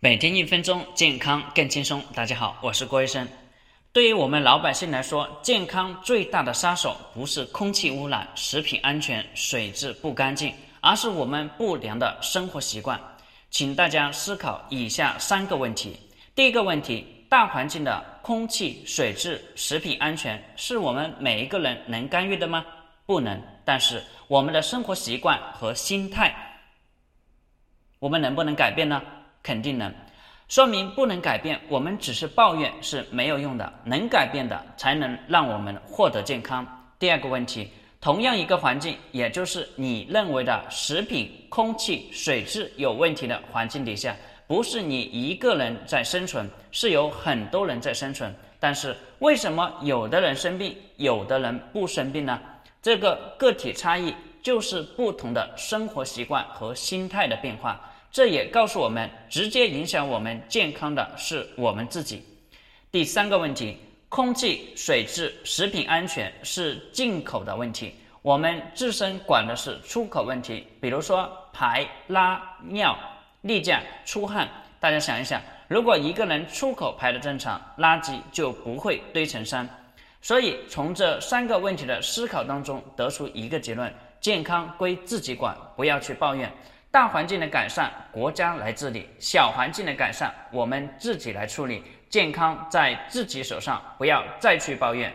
每天一分钟，健康更轻松。大家好，我是郭医生。对于我们老百姓来说，健康最大的杀手不是空气污染、食品安全、水质不干净，而是我们不良的生活习惯。请大家思考以下三个问题：第一个问题，大环境的空气、水质、食品安全是我们每一个人能干预的吗？不能。但是我们的生活习惯和心态，我们能不能改变呢？肯定能，说明不能改变，我们只是抱怨是没有用的，能改变的才能让我们获得健康。第二个问题，同样一个环境，也就是你认为的食品、空气、水质有问题的环境底下，不是你一个人在生存，是有很多人在生存。但是为什么有的人生病，有的人不生病呢？这个个体差异就是不同的生活习惯和心态的变化。这也告诉我们，直接影响我们健康的是我们自己。第三个问题，空气、水质、食品安全是进口的问题，我们自身管的是出口问题。比如说排、拉、尿、例假、出汗，大家想一想，如果一个人出口排的正常，垃圾就不会堆成山。所以从这三个问题的思考当中，得出一个结论：健康归自己管，不要去抱怨。大环境的改善，国家来治理；小环境的改善，我们自己来处理。健康在自己手上，不要再去抱怨。